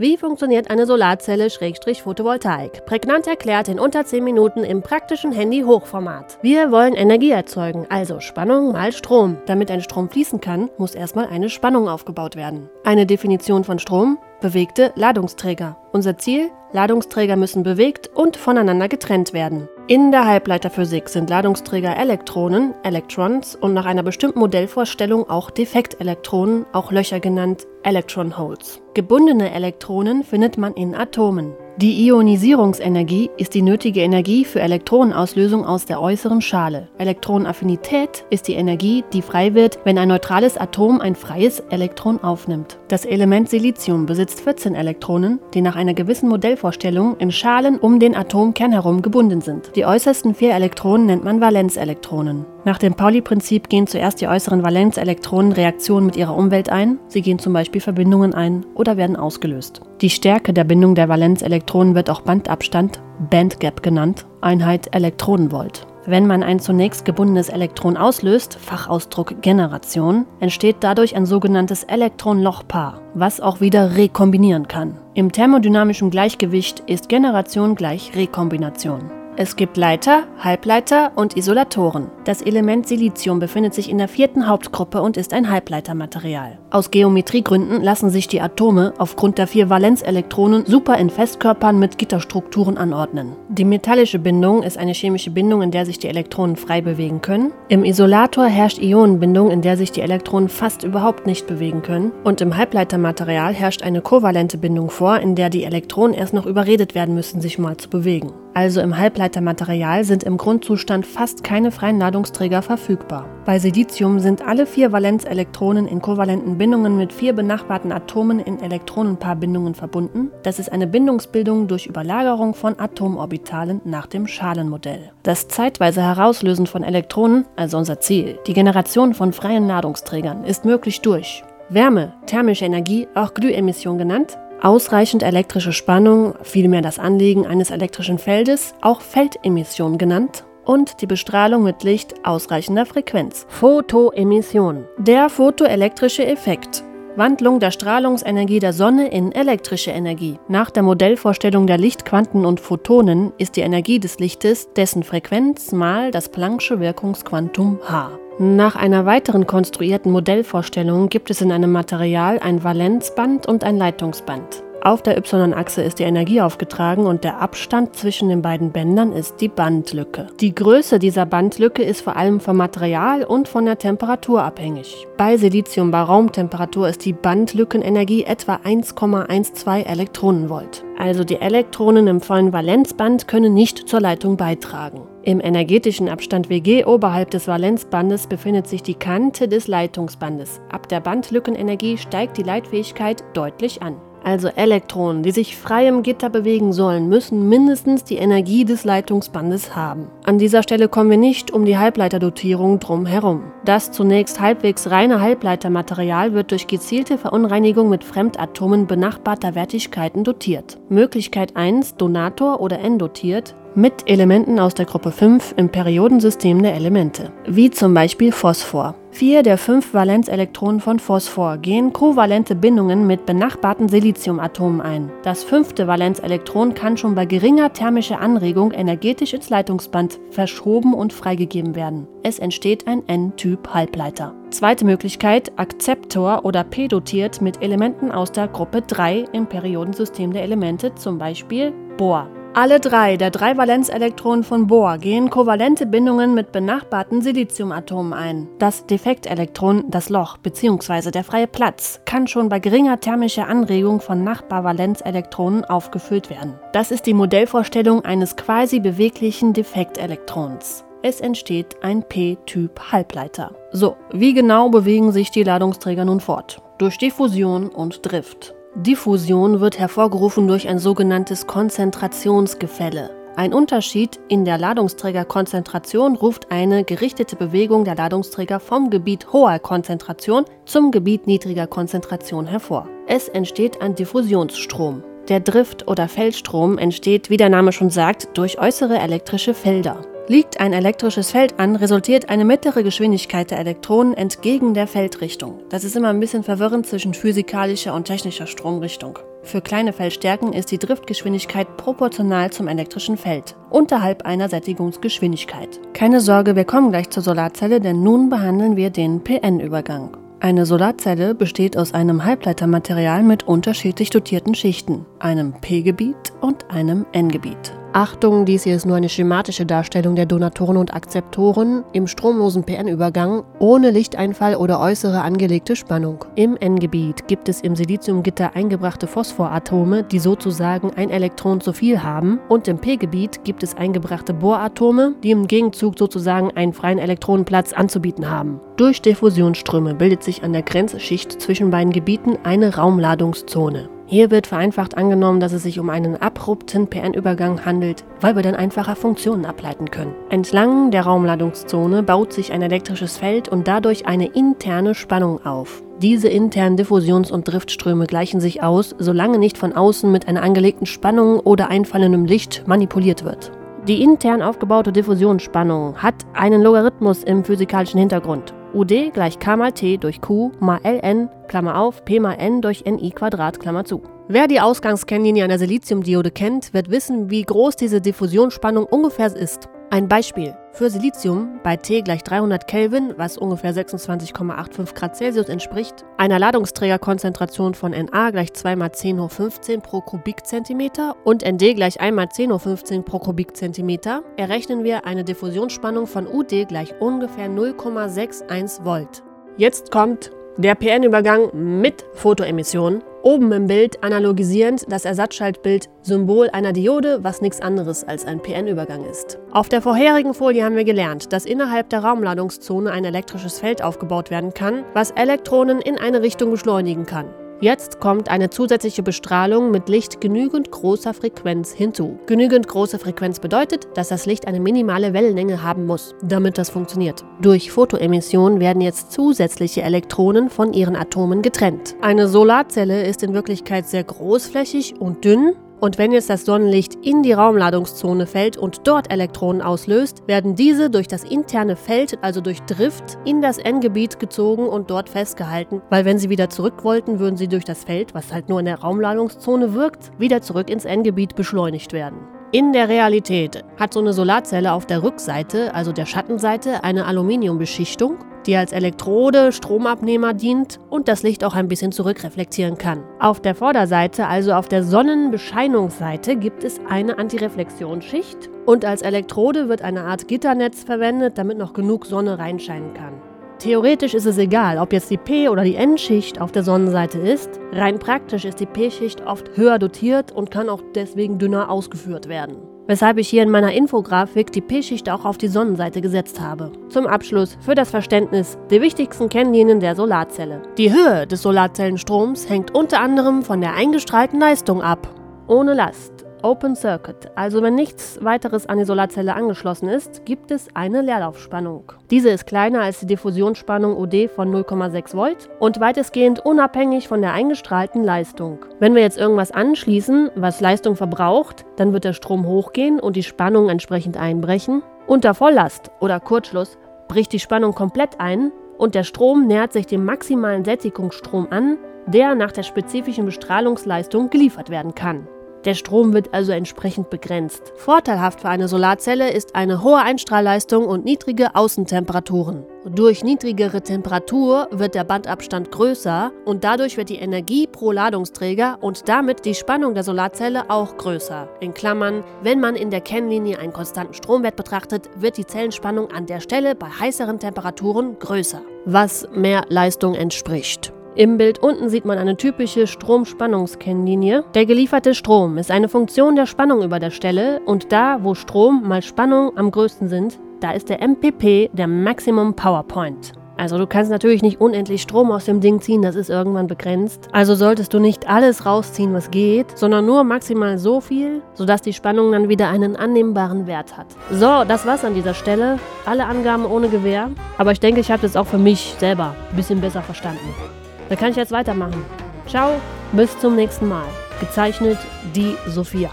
Wie funktioniert eine Solarzelle-Photovoltaik? Prägnant erklärt in unter 10 Minuten im praktischen Handy-Hochformat. Wir wollen Energie erzeugen, also Spannung mal Strom. Damit ein Strom fließen kann, muss erstmal eine Spannung aufgebaut werden. Eine Definition von Strom? Bewegte Ladungsträger. Unser Ziel? Ladungsträger müssen bewegt und voneinander getrennt werden. In der Halbleiterphysik sind Ladungsträger Elektronen, Electrons und nach einer bestimmten Modellvorstellung auch Defektelektronen, auch Löcher genannt Electron Holes. Gebundene Elektronen findet man in Atomen. Die Ionisierungsenergie ist die nötige Energie für Elektronenauslösung aus der äußeren Schale. Elektronenaffinität ist die Energie, die frei wird, wenn ein neutrales Atom ein freies Elektron aufnimmt. Das Element Silizium besitzt 14 Elektronen, die nach einer gewissen Modellvorstellung in Schalen um den Atomkern herum gebunden sind. Die äußersten vier Elektronen nennt man Valenzelektronen. Nach dem Pauli-Prinzip gehen zuerst die äußeren Valenzelektronen Reaktionen mit ihrer Umwelt ein. Sie gehen zum Beispiel Verbindungen ein oder werden ausgelöst. Die Stärke der Bindung der Valenzelektronen wird auch Bandabstand, Bandgap genannt, Einheit Elektronenvolt. Wenn man ein zunächst gebundenes Elektron auslöst, Fachausdruck Generation, entsteht dadurch ein sogenanntes Elektron-Loch-Paar, was auch wieder rekombinieren kann. Im thermodynamischen Gleichgewicht ist Generation gleich Rekombination. Es gibt Leiter, Halbleiter und Isolatoren. Das Element Silizium befindet sich in der vierten Hauptgruppe und ist ein Halbleitermaterial. Aus Geometriegründen lassen sich die Atome aufgrund der vier Valenzelektronen super in Festkörpern mit Gitterstrukturen anordnen. Die metallische Bindung ist eine chemische Bindung, in der sich die Elektronen frei bewegen können. Im Isolator herrscht Ionenbindung, in der sich die Elektronen fast überhaupt nicht bewegen können. Und im Halbleitermaterial herrscht eine kovalente Bindung vor, in der die Elektronen erst noch überredet werden müssen, sich mal zu bewegen also im Halbleitermaterial, sind im Grundzustand fast keine freien Ladungsträger verfügbar. Bei Silizium sind alle vier Valenzelektronen in kovalenten Bindungen mit vier benachbarten Atomen in Elektronenpaarbindungen verbunden. Das ist eine Bindungsbildung durch Überlagerung von Atomorbitalen nach dem Schalenmodell. Das zeitweise Herauslösen von Elektronen, also unser Ziel, die Generation von freien Ladungsträgern, ist möglich durch Wärme, thermische Energie, auch Glühemission genannt, Ausreichend elektrische Spannung, vielmehr das Anlegen eines elektrischen Feldes, auch Feldemission genannt, und die Bestrahlung mit Licht ausreichender Frequenz. Photoemission. Der photoelektrische Effekt. Wandlung der Strahlungsenergie der Sonne in elektrische Energie. Nach der Modellvorstellung der Lichtquanten und Photonen ist die Energie des Lichtes dessen Frequenz mal das Planck'sche Wirkungsquantum h. Nach einer weiteren konstruierten Modellvorstellung gibt es in einem Material ein Valenzband und ein Leitungsband. Auf der y-Achse ist die Energie aufgetragen und der Abstand zwischen den beiden Bändern ist die Bandlücke. Die Größe dieser Bandlücke ist vor allem vom Material und von der Temperatur abhängig. Bei Silizium bei Raumtemperatur ist die Bandlückenenergie etwa 1,12 Elektronenvolt. Also die Elektronen im vollen Valenzband können nicht zur Leitung beitragen. Im energetischen Abstand Wg oberhalb des Valenzbandes befindet sich die Kante des Leitungsbandes. Ab der Bandlückenenergie steigt die Leitfähigkeit deutlich an also Elektronen, die sich frei im Gitter bewegen sollen, müssen mindestens die Energie des Leitungsbandes haben. An dieser Stelle kommen wir nicht um die Halbleiterdotierung drum herum. Das zunächst halbwegs reine Halbleitermaterial wird durch gezielte Verunreinigung mit Fremdatomen benachbarter Wertigkeiten dotiert. Möglichkeit 1 Donator oder N-dotiert, mit Elementen aus der Gruppe 5 im Periodensystem der Elemente, wie zum Beispiel Phosphor. Vier der fünf Valenzelektronen von Phosphor gehen kovalente Bindungen mit benachbarten Siliziumatomen ein. Das fünfte Valenzelektron kann schon bei geringer thermischer Anregung energetisch ins Leitungsband verschoben und freigegeben werden. Es entsteht ein N-Typ Halbleiter. Zweite Möglichkeit, Akzeptor oder P-dotiert mit Elementen aus der Gruppe 3 im Periodensystem der Elemente, zum Beispiel Bohr. Alle drei der drei Valenzelektronen von Bohr gehen kovalente Bindungen mit benachbarten Siliziumatomen ein. Das Defektelektron, das Loch bzw. der freie Platz, kann schon bei geringer thermischer Anregung von Nachbarvalenzelektronen aufgefüllt werden. Das ist die Modellvorstellung eines quasi beweglichen Defektelektrons. Es entsteht ein P-Typ Halbleiter. So, wie genau bewegen sich die Ladungsträger nun fort? Durch Diffusion und Drift. Diffusion wird hervorgerufen durch ein sogenanntes Konzentrationsgefälle. Ein Unterschied in der Ladungsträgerkonzentration ruft eine gerichtete Bewegung der Ladungsträger vom Gebiet hoher Konzentration zum Gebiet niedriger Konzentration hervor. Es entsteht ein Diffusionsstrom. Der Drift- oder Feldstrom entsteht, wie der Name schon sagt, durch äußere elektrische Felder. Liegt ein elektrisches Feld an, resultiert eine mittlere Geschwindigkeit der Elektronen entgegen der Feldrichtung. Das ist immer ein bisschen verwirrend zwischen physikalischer und technischer Stromrichtung. Für kleine Feldstärken ist die Driftgeschwindigkeit proportional zum elektrischen Feld, unterhalb einer Sättigungsgeschwindigkeit. Keine Sorge, wir kommen gleich zur Solarzelle, denn nun behandeln wir den PN-Übergang. Eine Solarzelle besteht aus einem Halbleitermaterial mit unterschiedlich dotierten Schichten, einem P-Gebiet und einem N-Gebiet. Achtung, dies hier ist nur eine schematische Darstellung der Donatoren und Akzeptoren im stromlosen PN-Übergang ohne Lichteinfall oder äußere angelegte Spannung. Im N-Gebiet gibt es im Siliziumgitter eingebrachte Phosphoratome, die sozusagen ein Elektron zu viel haben, und im P-Gebiet gibt es eingebrachte Bohratome, die im Gegenzug sozusagen einen freien Elektronenplatz anzubieten haben. Durch Diffusionsströme bildet sich an der Grenzschicht zwischen beiden Gebieten eine Raumladungszone. Hier wird vereinfacht angenommen, dass es sich um einen abrupten PN-Übergang handelt, weil wir dann einfacher Funktionen ableiten können. Entlang der Raumladungszone baut sich ein elektrisches Feld und dadurch eine interne Spannung auf. Diese internen Diffusions- und Driftströme gleichen sich aus, solange nicht von außen mit einer angelegten Spannung oder einfallendem Licht manipuliert wird. Die intern aufgebaute Diffusionsspannung hat einen Logarithmus im physikalischen Hintergrund. UD gleich K mal T durch Q mal Ln, Klammer auf, P mal N durch Ni Quadrat, Klammer zu. Wer die Ausgangskennlinie einer Siliziumdiode kennt, wird wissen, wie groß diese Diffusionsspannung ungefähr ist. Ein Beispiel. Für Silizium bei T gleich 300 Kelvin, was ungefähr 26,85 Grad Celsius entspricht, einer Ladungsträgerkonzentration von Na gleich 2 mal 10 hoch 15 pro Kubikzentimeter und Nd gleich 1 mal 10 hoch 15 pro Kubikzentimeter, errechnen wir eine Diffusionsspannung von UD gleich ungefähr 0,61 Volt. Jetzt kommt der PN-Übergang mit Fotoemission Oben im Bild analogisierend das Ersatzschaltbild Symbol einer Diode, was nichts anderes als ein PN-Übergang ist. Auf der vorherigen Folie haben wir gelernt, dass innerhalb der Raumladungszone ein elektrisches Feld aufgebaut werden kann, was Elektronen in eine Richtung beschleunigen kann. Jetzt kommt eine zusätzliche Bestrahlung mit Licht genügend großer Frequenz hinzu. Genügend große Frequenz bedeutet, dass das Licht eine minimale Wellenlänge haben muss, damit das funktioniert. Durch Photoemission werden jetzt zusätzliche Elektronen von ihren Atomen getrennt. Eine Solarzelle ist in Wirklichkeit sehr großflächig und dünn, und wenn jetzt das Sonnenlicht in die Raumladungszone fällt und dort Elektronen auslöst, werden diese durch das interne Feld, also durch Drift, in das N-Gebiet gezogen und dort festgehalten, weil wenn sie wieder zurück wollten, würden sie durch das Feld, was halt nur in der Raumladungszone wirkt, wieder zurück ins N-Gebiet beschleunigt werden. In der Realität hat so eine Solarzelle auf der Rückseite, also der Schattenseite, eine Aluminiumbeschichtung die als Elektrode, Stromabnehmer dient und das Licht auch ein bisschen zurückreflektieren kann. Auf der Vorderseite, also auf der Sonnenbescheinungsseite, gibt es eine Antireflexionsschicht und als Elektrode wird eine Art Gitternetz verwendet, damit noch genug Sonne reinscheinen kann. Theoretisch ist es egal, ob jetzt die P- oder die N-Schicht auf der Sonnenseite ist. Rein praktisch ist die P-Schicht oft höher dotiert und kann auch deswegen dünner ausgeführt werden weshalb ich hier in meiner Infografik die P-Schicht auch auf die Sonnenseite gesetzt habe. Zum Abschluss für das Verständnis die wichtigsten Kennlinien der Solarzelle. Die Höhe des Solarzellenstroms hängt unter anderem von der eingestrahlten Leistung ab. Ohne Last Open Circuit, also wenn nichts weiteres an die Solarzelle angeschlossen ist, gibt es eine Leerlaufspannung. Diese ist kleiner als die Diffusionsspannung OD von 0,6 Volt und weitestgehend unabhängig von der eingestrahlten Leistung. Wenn wir jetzt irgendwas anschließen, was Leistung verbraucht, dann wird der Strom hochgehen und die Spannung entsprechend einbrechen. Unter Volllast oder Kurzschluss bricht die Spannung komplett ein und der Strom nähert sich dem maximalen Sättigungsstrom an, der nach der spezifischen Bestrahlungsleistung geliefert werden kann. Der Strom wird also entsprechend begrenzt. Vorteilhaft für eine Solarzelle ist eine hohe Einstrahlleistung und niedrige Außentemperaturen. Durch niedrigere Temperatur wird der Bandabstand größer und dadurch wird die Energie pro Ladungsträger und damit die Spannung der Solarzelle auch größer. In Klammern, wenn man in der Kennlinie einen konstanten Stromwert betrachtet, wird die Zellenspannung an der Stelle bei heißeren Temperaturen größer, was mehr Leistung entspricht. Im Bild unten sieht man eine typische Stromspannungskennlinie. Der gelieferte Strom ist eine Funktion der Spannung über der Stelle und da, wo Strom mal Spannung am größten sind, da ist der MPP der Maximum Power Point. Also du kannst natürlich nicht unendlich Strom aus dem Ding ziehen, das ist irgendwann begrenzt. Also solltest du nicht alles rausziehen, was geht, sondern nur maximal so viel, sodass die Spannung dann wieder einen annehmbaren Wert hat. So, das war's an dieser Stelle. Alle Angaben ohne Gewähr. Aber ich denke, ich habe das auch für mich selber ein bisschen besser verstanden. Da kann ich jetzt weitermachen. Ciao, bis zum nächsten Mal. Gezeichnet die Sophia.